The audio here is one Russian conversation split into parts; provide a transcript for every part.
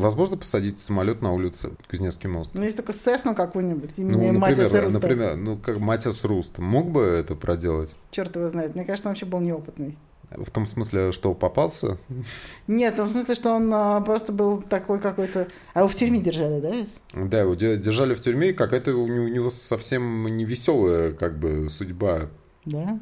возможно посадить самолет на улице Кузнецкий мост? Ну, есть только Сесну какую-нибудь, имени Ну, например, например, ну, как Матиас Руст мог бы это проделать? Черт его знает. Мне кажется, он вообще был неопытный. В том смысле, что попался? Нет, в том смысле, что он а, просто был такой какой-то... А его в тюрьме держали, да? Да, его де- держали в тюрьме, и какая-то у него, у него совсем не веселая как бы судьба. Да.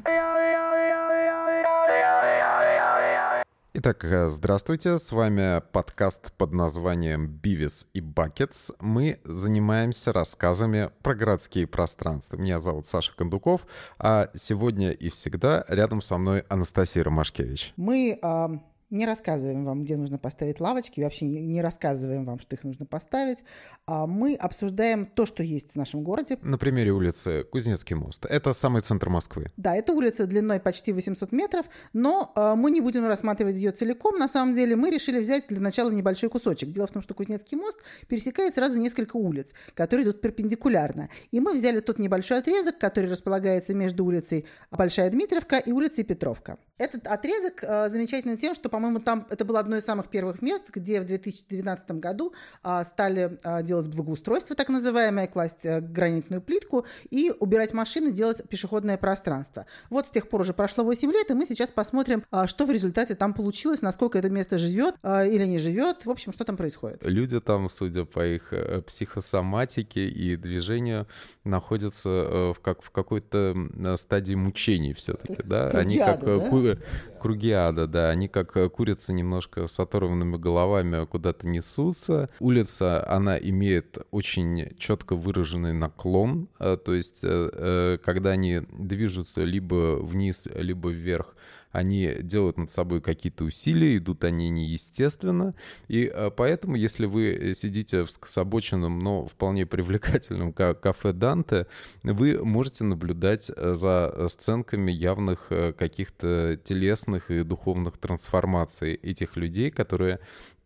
Итак, э, здравствуйте, с вами подкаст под названием «Бивис и Бакетс». Мы занимаемся рассказами про городские пространства. Меня зовут Саша Кондуков, а сегодня и всегда рядом со мной Анастасия Ромашкевич. Мы а, не рассказываем вам, где нужно поставить лавочки, вообще не рассказываем вам, что их нужно поставить. А мы обсуждаем то, что есть в нашем городе. На примере улицы Кузнецкий мост. Это самый центр Москвы. Да, это улица длиной почти 800 метров, но а, мы не будем рассматривать ее целиком. На самом деле мы решили взять для начала небольшой кусочек. Дело в том, что Кузнецкий мост пересекает сразу несколько улиц, которые идут перпендикулярно. И мы взяли тот небольшой отрезок, который располагается между улицей Большая Дмитровка и улицей Петровка. Этот отрезок а, замечательный тем, что, по-моему, там это было одно из самых первых мест, где в 2012 году а, стали а, делать благоустройство, так называемое, класть а, гранитную плитку и убирать машины, делать пешеходное пространство. Вот с тех пор уже прошло 8 лет, и мы сейчас посмотрим, а, что в результате там получилось, насколько это место живет а, или не живет, в общем, что там происходит. Люди там, судя по их э, психосоматике и движению, находятся э, в, как, в какой-то стадии мучений все-таки, да? Они как да? ку- круги ада, да. Они как э, курицы немножко с оторванными головами куда-то несутся. Улица, она имеет очень четко выраженный наклон, э, то есть э, когда они движутся либо вниз, либо вверх, они делают над собой какие-то усилия, идут они неестественно, и э, поэтому, если вы сидите в скособоченном, но вполне привлекательном ка- кафе Данте, вы можете наблюдать э, за сценками явных э, каких-то телесных и духовных трансформаций этих людей, которые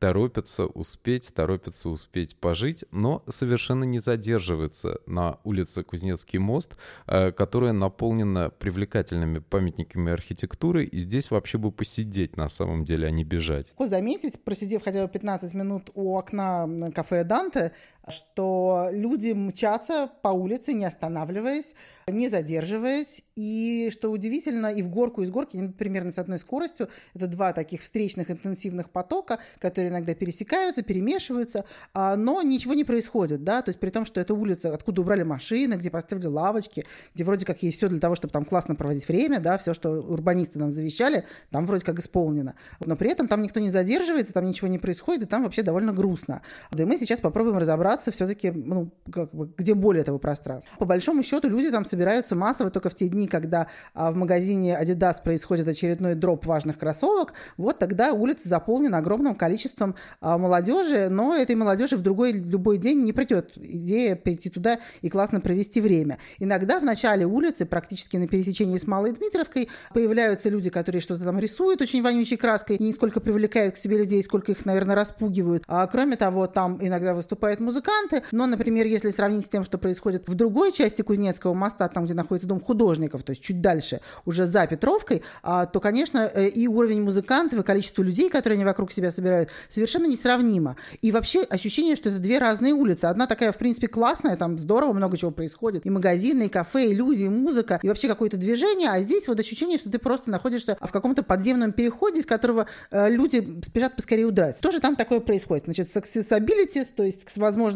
торопятся успеть, торопятся успеть пожить, но совершенно не задерживаются на улице Кузнецкий мост, э, которая наполнена привлекательными памятниками архитектуры, и здесь вообще бы посидеть на самом деле, а не бежать. Легко заметить, просидев хотя бы 15 минут у окна кафе Данте, что люди мчатся по улице, не останавливаясь, не задерживаясь, и что удивительно, и в горку, и с горки они примерно с одной скоростью. Это два таких встречных интенсивных потока, которые иногда пересекаются, перемешиваются, а, но ничего не происходит, да, то есть при том, что это улица, откуда убрали машины, где поставили лавочки, где вроде как есть все для того, чтобы там классно проводить время, да, все, что урбанисты нам завещали, там вроде как исполнено. Но при этом там никто не задерживается, там ничего не происходит, и там вообще довольно грустно. Да и мы сейчас попробуем разобраться все-таки, ну, как бы, где более этого пространства. По большому счету люди там собираются массово только в те дни, когда а, в магазине Adidas происходит очередной дроп важных кроссовок, вот тогда улица заполнена огромным количеством а, молодежи, но этой молодежи в другой любой день не придет идея прийти туда и классно провести время. Иногда в начале улицы, практически на пересечении с Малой Дмитровкой, появляются люди, которые что-то там рисуют очень вонючей краской, и не сколько привлекают к себе людей, сколько их, наверное, распугивают. А кроме того, там иногда выступают музыканты, но, например, если сравнить с тем, что происходит в другой части Кузнецкого моста, там, где находится дом художников, то есть чуть дальше, уже за Петровкой, а, то, конечно, э, и уровень музыкантов, и количество людей, которые они вокруг себя собирают, совершенно несравнимо. И вообще ощущение, что это две разные улицы. Одна такая, в принципе, классная, там здорово, много чего происходит. И магазины, и кафе, и люди, и музыка, и вообще какое-то движение. А здесь вот ощущение, что ты просто находишься в каком-то подземном переходе, из которого э, люди спешат поскорее удрать. Тоже там такое происходит. Значит, с accessibility, то есть с возможностью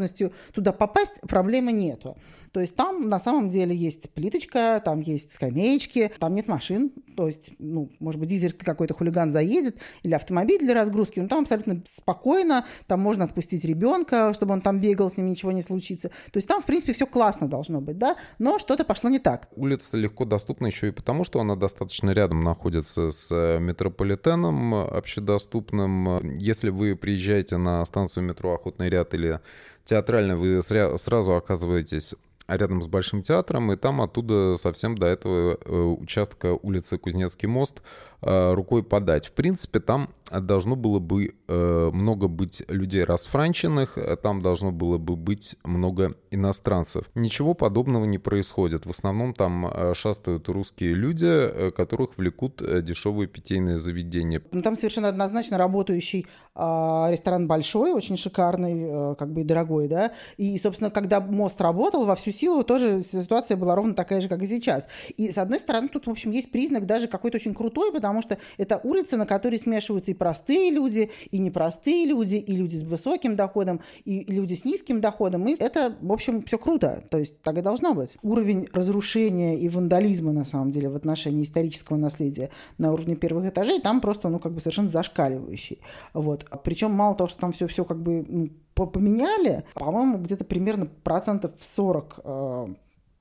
туда попасть, проблемы нету. То есть там на самом деле есть плиточка, там есть скамеечки, там нет машин. То есть, ну, может быть, дизель какой-то хулиган заедет, или автомобиль для разгрузки, но там абсолютно спокойно, там можно отпустить ребенка, чтобы он там бегал, с ним ничего не случится. То есть там, в принципе, все классно должно быть, да, но что-то пошло не так. Улица легко доступна еще и потому, что она достаточно рядом находится с э, метрополитеном общедоступным. Если вы приезжаете на станцию метро Охотный ряд или театрально, вы сразу оказываетесь рядом с Большим театром, и там оттуда совсем до этого э, участка улицы Кузнецкий мост Э, рукой подать. В принципе, там должно было бы э, много быть людей расфранченных, там должно было бы быть много иностранцев. Ничего подобного не происходит. В основном там шастают русские люди, которых влекут дешевые питейные заведения. Ну, там совершенно однозначно работающий ресторан большой, очень шикарный, как бы и дорогой, да. И, собственно, когда мост работал во всю силу, тоже ситуация была ровно такая же, как и сейчас. И, с одной стороны, тут, в общем, есть признак даже какой-то очень крутой, потому потому что это улица, на которой смешиваются и простые люди, и непростые люди, и люди с высоким доходом, и люди с низким доходом. И это, в общем, все круто. То есть так и должно быть. Уровень разрушения и вандализма, на самом деле, в отношении исторического наследия на уровне первых этажей, там просто, ну, как бы совершенно зашкаливающий. Вот. Причем мало того, что там все, все как бы поменяли, по-моему, где-то примерно процентов 40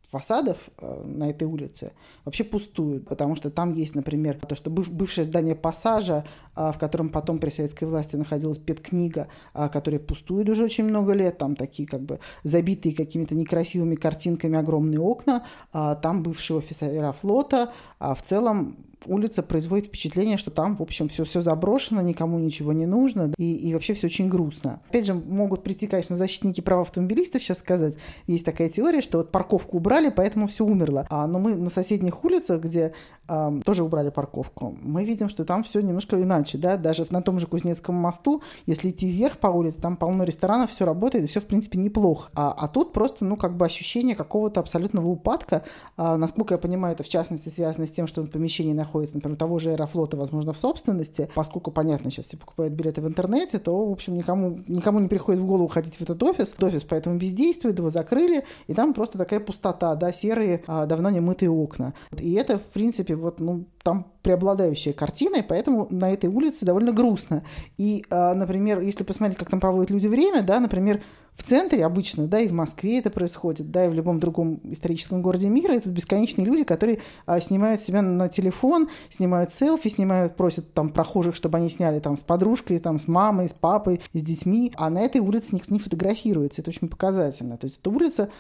фасадов э, на этой улице вообще пустуют, потому что там есть, например, то, что бывшее здание пассажа, а, в котором потом при советской власти находилась педкнига, а, которая пустует уже очень много лет, там такие как бы забитые какими-то некрасивыми картинками огромные окна, а, там бывший офис аэрофлота, а в целом улица производит впечатление, что там, в общем, все, все заброшено, никому ничего не нужно, и, и вообще все очень грустно. Опять же, могут прийти, конечно, защитники прав автомобилистов сейчас сказать, есть такая теория, что вот парковку убрали, поэтому все умерло. А, но мы на соседних улицах, где тоже убрали парковку, мы видим, что там все немножко иначе, да, даже на том же Кузнецком мосту, если идти вверх по улице, там полно ресторанов, все работает, все, в принципе, неплохо. А, а тут просто, ну, как бы ощущение какого-то абсолютного упадка, а, насколько я понимаю, это в частности связано с тем, что помещение находится, например, того же Аэрофлота, возможно, в собственности, поскольку, понятно, сейчас все покупают билеты в интернете, то, в общем, никому, никому не приходит в голову ходить в этот офис. Офис поэтому бездействует, его закрыли, и там просто такая пустота, да, серые, а, давно не мытые окна. И это, в принципе, вот, ну, там преобладающая картина, и поэтому на этой улице довольно грустно. И, а, например, если посмотреть, как там проводят люди время, да, например, в центре обычно, да, и в Москве это происходит, да, и в любом другом историческом городе мира, это бесконечные люди, которые а, снимают себя на телефон, снимают селфи, снимают, просят там прохожих, чтобы они сняли там с подружкой, там с мамой, с папой, с детьми, а на этой улице никто не фотографируется, это очень показательно. То есть это улица,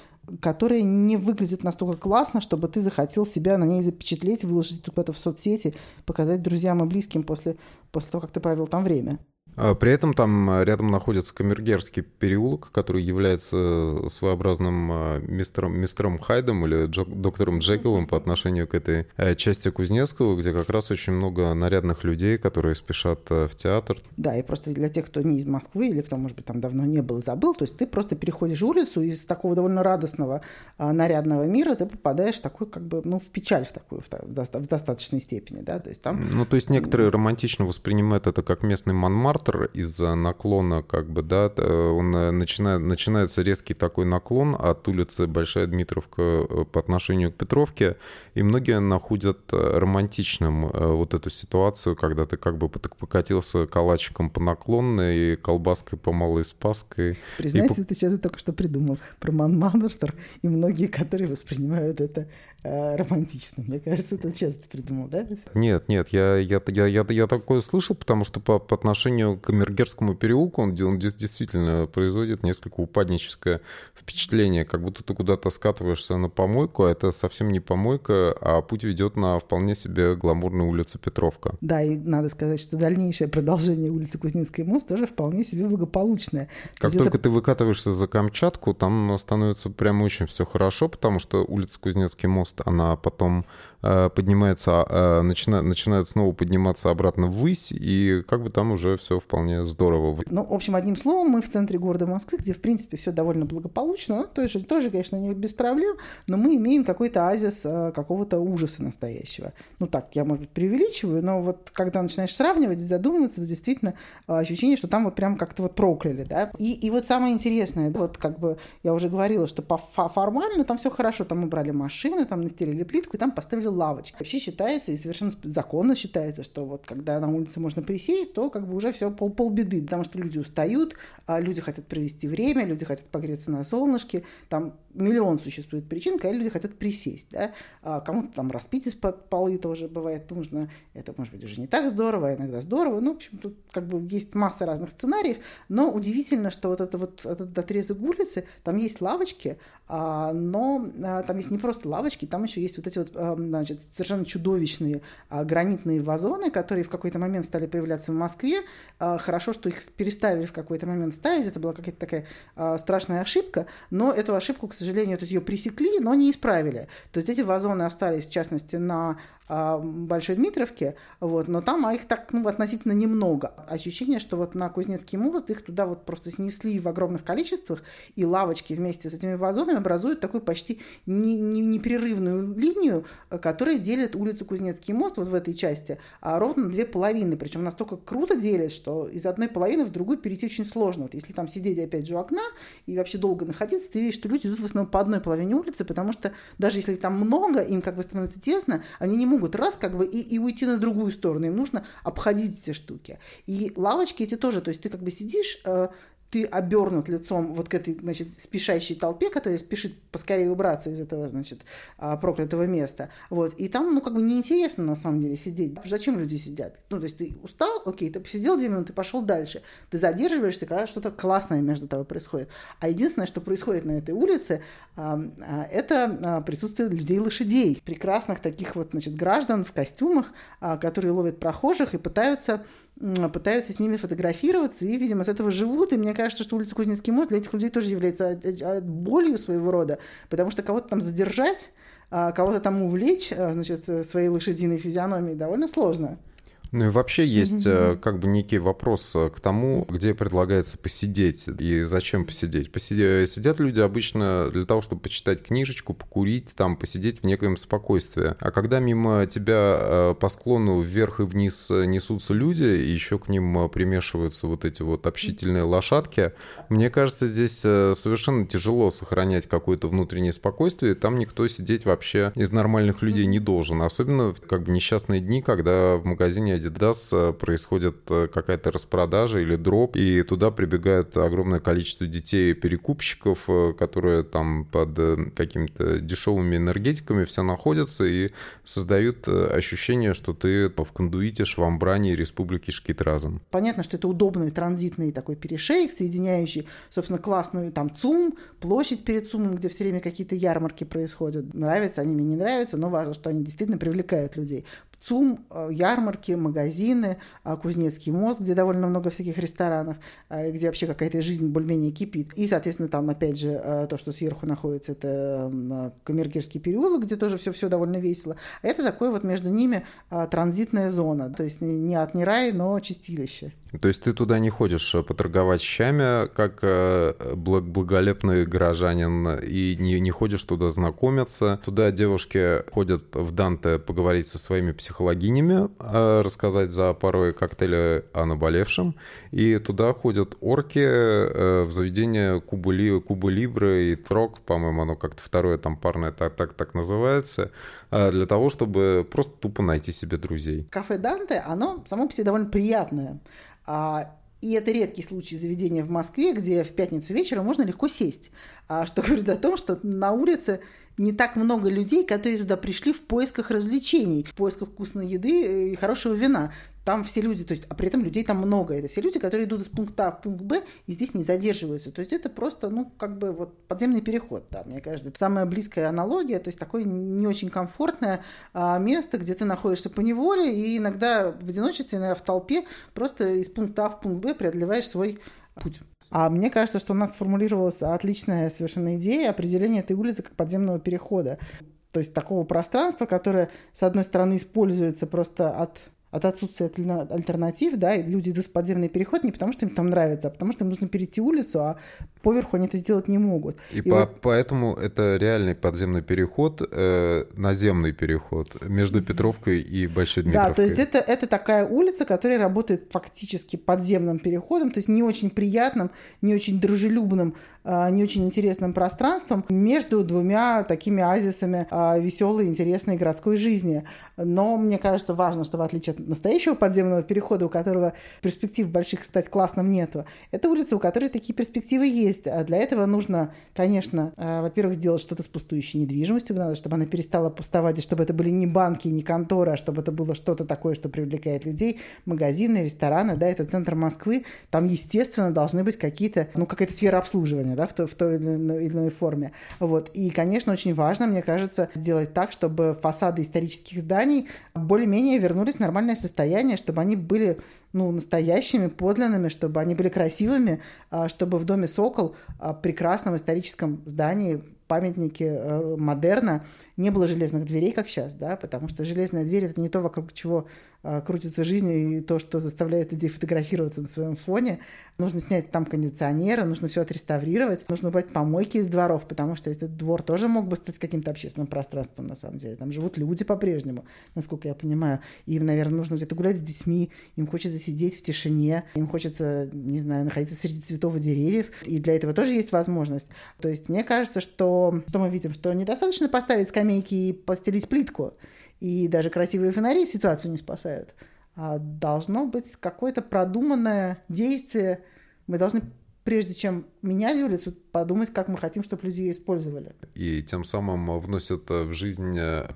которая не выглядит настолько классно, чтобы ты захотел себя на ней запечатлеть, выложить куда-то в соцсети, показать друзьям и близким после, после того, как ты провел там время. А при этом там э, рядом находится Камергерский переулок, который является своеобразным э, мистером, мистером Хайдом или Джо, доктором Джекилом по отношению к этой э, части Кузнецкого, где как раз очень много нарядных людей, которые спешат в театр. Да, и просто для тех, кто не из Москвы или кто, может быть, там давно не был и забыл, то есть ты просто переходишь улицу из такого довольно радостного, нарядного мира ты попадаешь в такой, как бы, ну, в печаль в такую, в, в достаточной степени, да, то есть там... Ну, то есть некоторые романтично воспринимают это как местный Монмарт, трактор из-за наклона, как бы, да, он э, начинает, начинается резкий такой наклон от улицы Большая Дмитровка э, по отношению к Петровке, и многие находят э, романтичным вот эту ситуацию, когда ты как бы покатился калачиком по наклонной и колбаской по Малой Спаской. Признайся, и... ты сейчас только что придумал про Манманустер, и многие, которые воспринимают это э, романтично. Мне кажется, ты часто придумал, да? Нет, нет, я, я, я, я, я такое слышал, потому что по, по отношению к Камергерскому переулку он, он действительно производит несколько упадническое впечатление, как будто ты куда-то скатываешься на помойку, а это совсем не помойка, а путь ведет на вполне себе гламурную улицу Петровка. Да, и надо сказать, что дальнейшее продолжение улицы Кузнецкий мост тоже вполне себе благополучное. Как То только это... ты выкатываешься за Камчатку, там становится прям очень все хорошо, потому что улица Кузнецкий мост, она потом Э, поднимается, э, начинает, начинает снова подниматься обратно ввысь, и как бы там уже все вполне здорово. Ну, в общем, одним словом, мы в центре города Москвы, где, в принципе, все довольно благополучно, ну, тоже, тоже, конечно, не без проблем, но мы имеем какой-то азис э, какого-то ужаса настоящего. Ну, так, я, может быть, преувеличиваю, но вот когда начинаешь сравнивать задумываться, то действительно ощущение, что там вот прям как-то вот прокляли, да. И, и вот самое интересное, вот как бы я уже говорила, что по формально там все хорошо, там убрали машины, там настелили плитку, и там поставили лавочки. Вообще считается, и совершенно законно считается, что вот когда на улице можно присесть, то как бы уже все все пол, полбеды, потому что люди устают, а люди хотят провести время, люди хотят погреться на солнышке, там миллион существует причин, когда люди хотят присесть, да, а кому-то там распить из-под полы тоже бывает нужно, это может быть уже не так здорово, а иногда здорово, ну, в общем, тут как бы есть масса разных сценариев, но удивительно, что вот это вот этот отрезок улицы, там есть лавочки, а, но а, там есть не просто лавочки, там еще есть вот эти вот, значит, совершенно чудовищные гранитные вазоны, которые в какой-то момент стали появляться в Москве. Хорошо, что их переставили в какой-то момент ставить, это была какая-то такая страшная ошибка, но эту ошибку, к сожалению, тут ее пресекли, но не исправили. То есть эти вазоны остались, в частности, на Большой Дмитровке, вот, но там а их так ну, относительно немного. Ощущение, что вот на Кузнецкий мост их туда вот просто снесли в огромных количествах, и лавочки вместе с этими вазонами образуют такую почти не, не, непрерывную линию, которая делит улицу Кузнецкий мост вот в этой части а ровно две половины. Причем настолько круто делят, что из одной половины в другую перейти очень сложно. Вот если там сидеть опять же у окна и вообще долго находиться, ты видишь, что люди идут в основном по одной половине улицы, потому что даже если там много, им как бы становится тесно, они не могут могут раз как бы и, и уйти на другую сторону. Им нужно обходить эти штуки. И лавочки эти тоже, то есть ты как бы сидишь, э, ты обернут лицом вот к этой, значит, спешащей толпе, которая спешит поскорее убраться из этого, значит, а, проклятого места. Вот. И там, ну, как бы неинтересно, на самом деле, сидеть. Зачем люди сидят? Ну, то есть ты устал, окей, ты посидел 2 минуты, пошел дальше. Ты задерживаешься, когда что-то классное между тобой происходит. А единственное, что происходит на этой улице, а, это присутствие людей-лошадей. Прекрасных таких вот, значит, граждан в костюмах, которые ловят прохожих и пытаются пытаются с ними фотографироваться и, видимо, с этого живут. И мне кажется, что улица Кузнецкий мост для этих людей тоже является болью своего рода, потому что кого-то там задержать, а кого-то там увлечь, а, значит, своей лошадиной физиономией довольно сложно. Ну и вообще есть mm-hmm. как бы некий вопрос э, к тому, где предлагается посидеть и зачем посидеть. Посидеть, сидят люди обычно для того, чтобы почитать книжечку, покурить, там посидеть в некоем спокойствии. А когда мимо тебя э, по склону вверх и вниз несутся люди, и еще к ним примешиваются вот эти вот общительные лошадки, мне кажется, здесь совершенно тяжело сохранять какое-то внутреннее спокойствие. Там никто сидеть вообще из нормальных людей не должен. Особенно в как бы несчастные дни, когда в магазине Adidas э, происходит э, какая-то распродажа или дроп, и туда прибегает огромное количество детей-перекупщиков, э, которые там под какими-то дешевыми энергетиками все находятся и создают ощущение, что ты в кондуите швамбрани республики Шкит разом. Понятно, что это удобный транзитный такой перешейк, соединяющий, собственно, классную там ЦУМ, площадь перед ЦУМом, где все время какие-то ярмарки происходят. Нравятся они мне, не нравятся, но важно, что они действительно привлекают людей. ЦУМ, э, ярмарки, магазины, а, Кузнецкий мост, где довольно много всяких ресторанов, э, где вообще какая-то жизнь более-менее кипит. И, соответственно, там, опять же, э, то, что сверху находится, это Камергерский переулок, где тоже все-все довольно весело. А это такое вот между ними транзитная зона, то есть не от не рай, но чистилище. То есть ты туда не ходишь поторговать щами, как благолепный горожанин, и не, не ходишь туда знакомиться. Туда девушки ходят в Данте поговорить со своими психологинями, а, рассказать за порой коктейли о наболевшем. И туда ходят орки э, в заведение Куба, Ли, Куба Либры и Трок, по-моему, оно как-то второе там парное так, так, так называется, для того, чтобы просто тупо найти себе друзей. Кафе Данте, оно само по себе довольно приятное. А, и это редкий случай заведения в Москве, где в пятницу вечером можно легко сесть. Что говорит о том, что на улице не так много людей, которые туда пришли в поисках развлечений, в поисках вкусной еды э, и хорошего вина. Там все люди, то есть, а при этом людей там много. Это все люди, которые идут из пункта А в пункт Б и здесь не задерживаются. То есть это просто, ну, как бы вот подземный переход, да, мне кажется. Это самая близкая аналогия, то есть такое не очень комфортное а, место, где ты находишься по неволе и иногда в одиночестве, иногда в толпе просто из пункта А в пункт Б преодолеваешь свой путь. А мне кажется, что у нас сформулировалась отличная совершенно идея определения этой улицы как подземного перехода. То есть такого пространства, которое, с одной стороны, используется просто от от отсутствия альтернатив, да, и люди идут в подземный переход не потому, что им там нравится, а потому что им нужно перейти улицу, а поверху они это сделать не могут. И, и по вот... поэтому это реальный подземный переход, э, наземный переход между Петровкой и Большой Дмитровкой. Да, то есть это, это такая улица, которая работает фактически подземным переходом, то есть не очень приятным, не очень дружелюбным, э, не очень интересным пространством между двумя такими азисами э, веселой, интересной городской жизни. Но мне кажется важно, что в отличие от настоящего подземного перехода, у которого перспектив больших стать классным нету. Это улица, у которой такие перспективы есть. А для этого нужно, конечно, э, во-первых, сделать что-то с пустующей недвижимостью, надо, чтобы она перестала пустовать, и чтобы это были не банки, не конторы, а чтобы это было что-то такое, что привлекает людей, магазины, рестораны, да, это центр Москвы, там, естественно, должны быть какие-то, ну, какая-то сфера обслуживания, да, в той, в той или иной форме. Вот. И, конечно, очень важно, мне кажется, сделать так, чтобы фасады исторических зданий более-менее вернулись в нормальное состояние, чтобы они были ну, настоящими, подлинными, чтобы они были красивыми, а, чтобы в доме «Сокол», а, прекрасном историческом здании, памятнике э, модерна, не было железных дверей, как сейчас, да, потому что железная дверь – это не то, вокруг чего крутится жизнь и то, что заставляет людей фотографироваться на своем фоне. Нужно снять там кондиционеры, нужно все отреставрировать, нужно убрать помойки из дворов, потому что этот двор тоже мог бы стать каким-то общественным пространством, на самом деле. Там живут люди по-прежнему, насколько я понимаю. Им, наверное, нужно где-то гулять с детьми, им хочется сидеть в тишине, им хочется, не знаю, находиться среди цветов и деревьев, и для этого тоже есть возможность. То есть мне кажется, что, что мы видим, что недостаточно поставить скамейки и постелить плитку и даже красивые фонари ситуацию не спасают. А должно быть какое-то продуманное действие. Мы должны прежде чем менять улицу, подумать, как мы хотим, чтобы люди ее использовали. И тем самым вносят в жизнь э,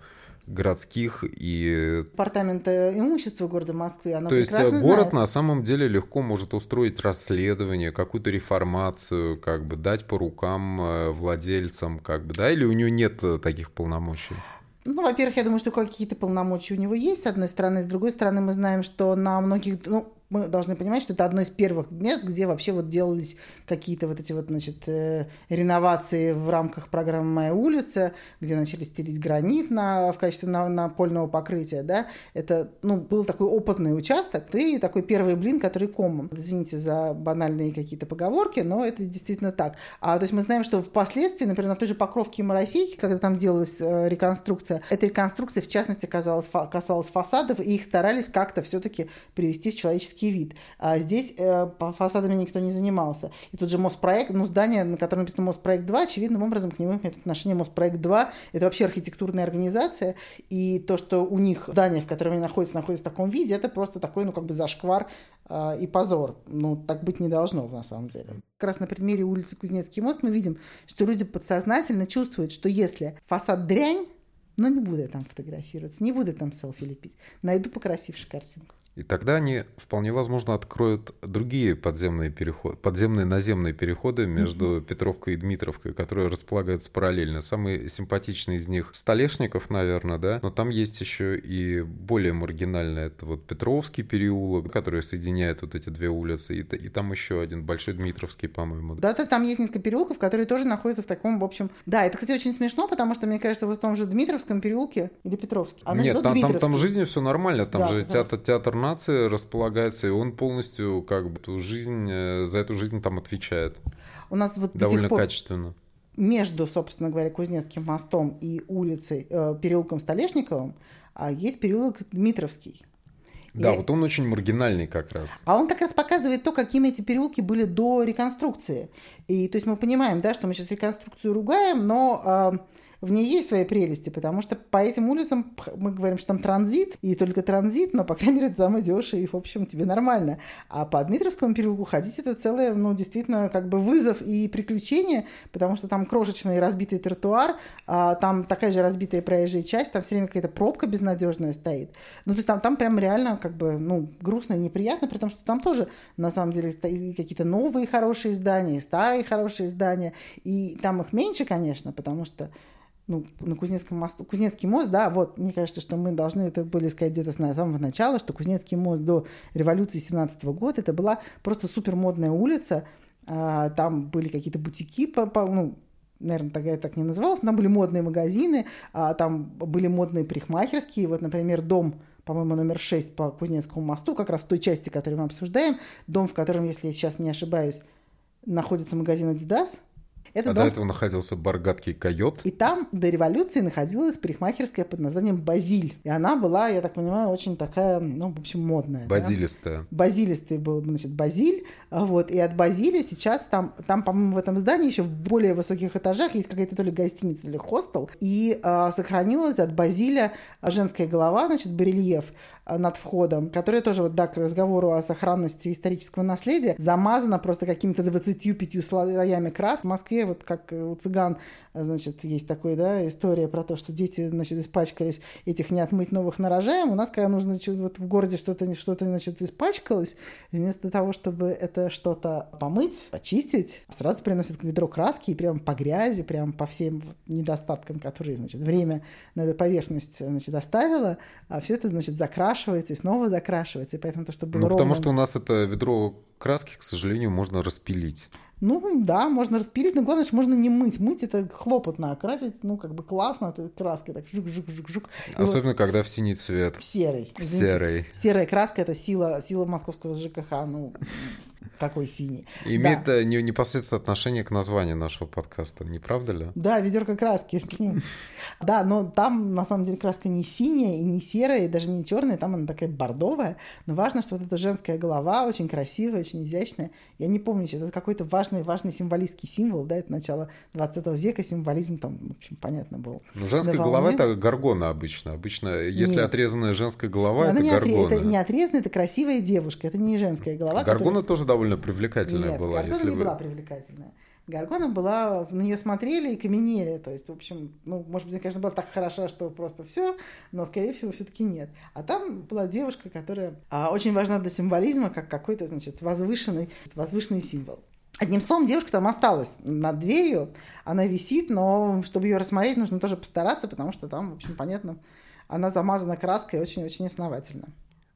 городских и... Департамента имущества города Москвы. Оно То есть э, город знает. на самом деле легко может устроить расследование, какую-то реформацию, как бы дать по рукам э, владельцам, как бы, да, или у него нет таких полномочий? Ну, во-первых, я думаю, что какие-то полномочия у него есть, с одной стороны. С другой стороны, мы знаем, что на многих... Ну, мы должны понимать, что это одно из первых мест, где вообще вот делались какие-то вот эти вот, значит, э, реновации в рамках программы «Моя улица», где начали стелить гранит на, в качестве на, напольного покрытия, да. Это, ну, был такой опытный участок, и такой первый блин, который комом. Извините за банальные какие-то поговорки, но это действительно так. А, то есть мы знаем, что впоследствии, например, на той же Покровке и Моросейке, когда там делалась э, реконструкция, эта реконструкция, в частности, касалась, касалась фасадов, и их старались как-то все-таки привести в человеческий физический вид. А здесь э, по фасадами никто не занимался. И тут же Моспроект, ну, здание, на котором написано Моспроект 2, очевидным образом к нему имеет отношение Моспроект 2. Это вообще архитектурная организация. И то, что у них здание, в котором они находятся, находится в таком виде, это просто такой, ну, как бы зашквар э, и позор. Ну, так быть не должно, на самом деле. Как раз на примере улицы Кузнецкий мост мы видим, что люди подсознательно чувствуют, что если фасад дрянь, но не буду я там фотографироваться, не буду там селфи лепить. Найду покрасившую картинку. И тогда они вполне возможно откроют другие подземные переходы, подземные наземные переходы между угу. Петровкой и Дмитровкой, которые располагаются параллельно. Самый симпатичный из них Столешников, наверное, да, но там есть еще и более маргинальный, это вот Петровский переулок, который соединяет вот эти две улицы, и, и там еще один большой Дмитровский, по-моему. Да, да, там есть несколько переулков, которые тоже находятся в таком, в общем, да, это, кстати, очень смешно, потому что, мне кажется, в том же Дмитровском переулке или Петровский. А Нет, там, там, там жизнь все нормально, там да, же театр, театр нации располагается, и он полностью как бы жизнь, э, за эту жизнь там отвечает. У нас вот довольно пор качественно. Между, собственно говоря, Кузнецким мостом и улицей, э, переулком Столешниковым, а есть переулок Дмитровский. Да, и... вот он очень маргинальный как раз. А он как раз показывает то, какими эти переулки были до реконструкции. И то есть мы понимаем, да, что мы сейчас реконструкцию ругаем, но э, в ней есть свои прелести, потому что по этим улицам мы говорим, что там транзит, и только транзит, но, по крайней мере, ты там идешь, и, в общем, тебе нормально. А по Дмитровскому переулку ходить это целое, ну, действительно, как бы вызов и приключение, потому что там крошечный разбитый тротуар, а там такая же разбитая проезжая часть, там все время какая-то пробка безнадежная стоит. Ну, то есть там, там прям реально как бы, ну, грустно и неприятно, при том, что там тоже, на самом деле, какие-то новые хорошие здания, старые хорошие здания, и там их меньше, конечно, потому что ну, на Кузнецком мосту. Кузнецкий мост, да, вот, мне кажется, что мы должны это были сказать где-то с самого начала, что Кузнецкий мост до революции 17 года это была просто супер модная улица, а, там были какие-то бутики, по, по, ну, наверное, тогда это так не называлось, там были модные магазины, а, там были модные парикмахерские, вот, например, дом по-моему, номер 6 по Кузнецкому мосту, как раз в той части, которую мы обсуждаем, дом, в котором, если я сейчас не ошибаюсь, находится магазин Adidas, это а дом... до этого находился баргатский койот. И там до революции находилась парикмахерская под названием Базиль. И она была, я так понимаю, очень такая, ну, в общем, модная. Базилистая. Да? Базилистый был, значит, Базиль. Вот. И от Базили сейчас там, там, по-моему, в этом здании еще в более высоких этажах есть какая-то то ли гостиница, или хостел. И а, сохранилась от Базиля женская голова, значит, барельеф над входом, которая тоже вот, да, к разговору о сохранности исторического наследия, замазана просто какими-то 25 слоями крас. В Москве, вот как у цыган, значит, есть такой, да, история про то, что дети, значит, испачкались, этих не отмыть новых нарожаем. У нас, когда нужно вот в городе что-то, что-то, значит, испачкалось, вместо того, чтобы это что-то помыть, почистить, сразу приносят ведро краски и прям по грязи, прям по всем недостаткам, которые, значит, время на эту поверхность, значит, оставило, а все это, значит, закрашивается и снова закрашивается. И поэтому то, что было Ну, ровным... потому что у нас это ведро краски, к сожалению, можно распилить. Ну, да, можно распилить, но главное, что можно не мыть. Мыть это хлопотно, а красить, ну, как бы классно, это краской так жук-жук-жук-жук. Особенно, вот... когда в синий цвет. В серый. Извините. Серый. Серая краска – это сила, сила московского ЖКХ, ну, какой синий. Имеет да. Э, непосредственное отношение к названию нашего подкаста, не правда ли? Да, ведерко краски. Да, но там на самом деле краска не синяя и не серая, и даже не черная, там она такая бордовая. Но важно, что вот эта женская голова очень красивая, очень изящная. Я не помню сейчас, это какой-то важный, важный символистский символ, да, это начало 20 века, символизм там, в общем, понятно был. Ну, женская голова это горгона обычно. Обычно, если Нет. отрезанная женская голова, Она это не горгона. Отре... Это не отрезанная, это красивая девушка, это не женская голова. Горгона которая... тоже довольно привлекательная Нет, была. Горгона если не вы... была привлекательная. Гаргона была, на нее смотрели и каменели. То есть, в общем, ну, может быть, она, конечно, была так хороша, что просто все, но, скорее всего, все-таки нет. А там была девушка, которая а, очень важна для символизма, как какой-то, значит, возвышенный, возвышенный символ. Одним словом, девушка там осталась над дверью, она висит, но чтобы ее рассмотреть, нужно тоже постараться, потому что там, в общем, понятно, она замазана краской очень-очень основательно.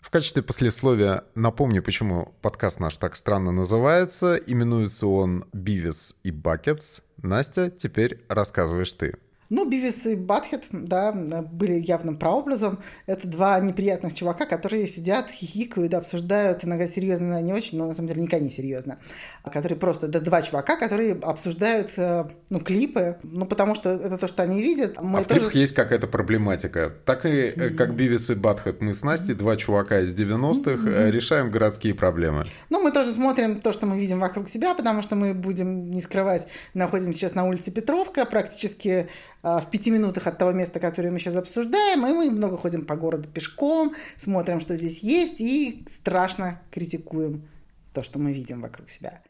В качестве послесловия напомню, почему подкаст наш так странно называется. Именуется он «Бивис и Бакетс». Настя, теперь рассказываешь ты. Ну, Бивис и Батхет, да, были явным прообразом. Это два неприятных чувака, которые сидят, хихикают, обсуждают, иногда серьезно, не очень, но на самом деле никогда не серьезно. Которые просто, это два чувака, которые обсуждают, э, ну, клипы, ну, потому что это то, что они видят. Мы а в тоже... клипах есть какая-то проблематика. Так и mm-hmm. как Бивис и Батхет, мы с Настей, два чувака из 90-х, mm-hmm. решаем городские проблемы. Ну, мы тоже смотрим то, что мы видим вокруг себя, потому что мы будем не скрывать, находимся сейчас на улице Петровка, практически а, а, в пяти минутах от того места, которое мы сейчас обсуждаем, и мы много ходим по городу пешком, смотрим, что здесь есть, и страшно критикуем то, что мы видим вокруг себя.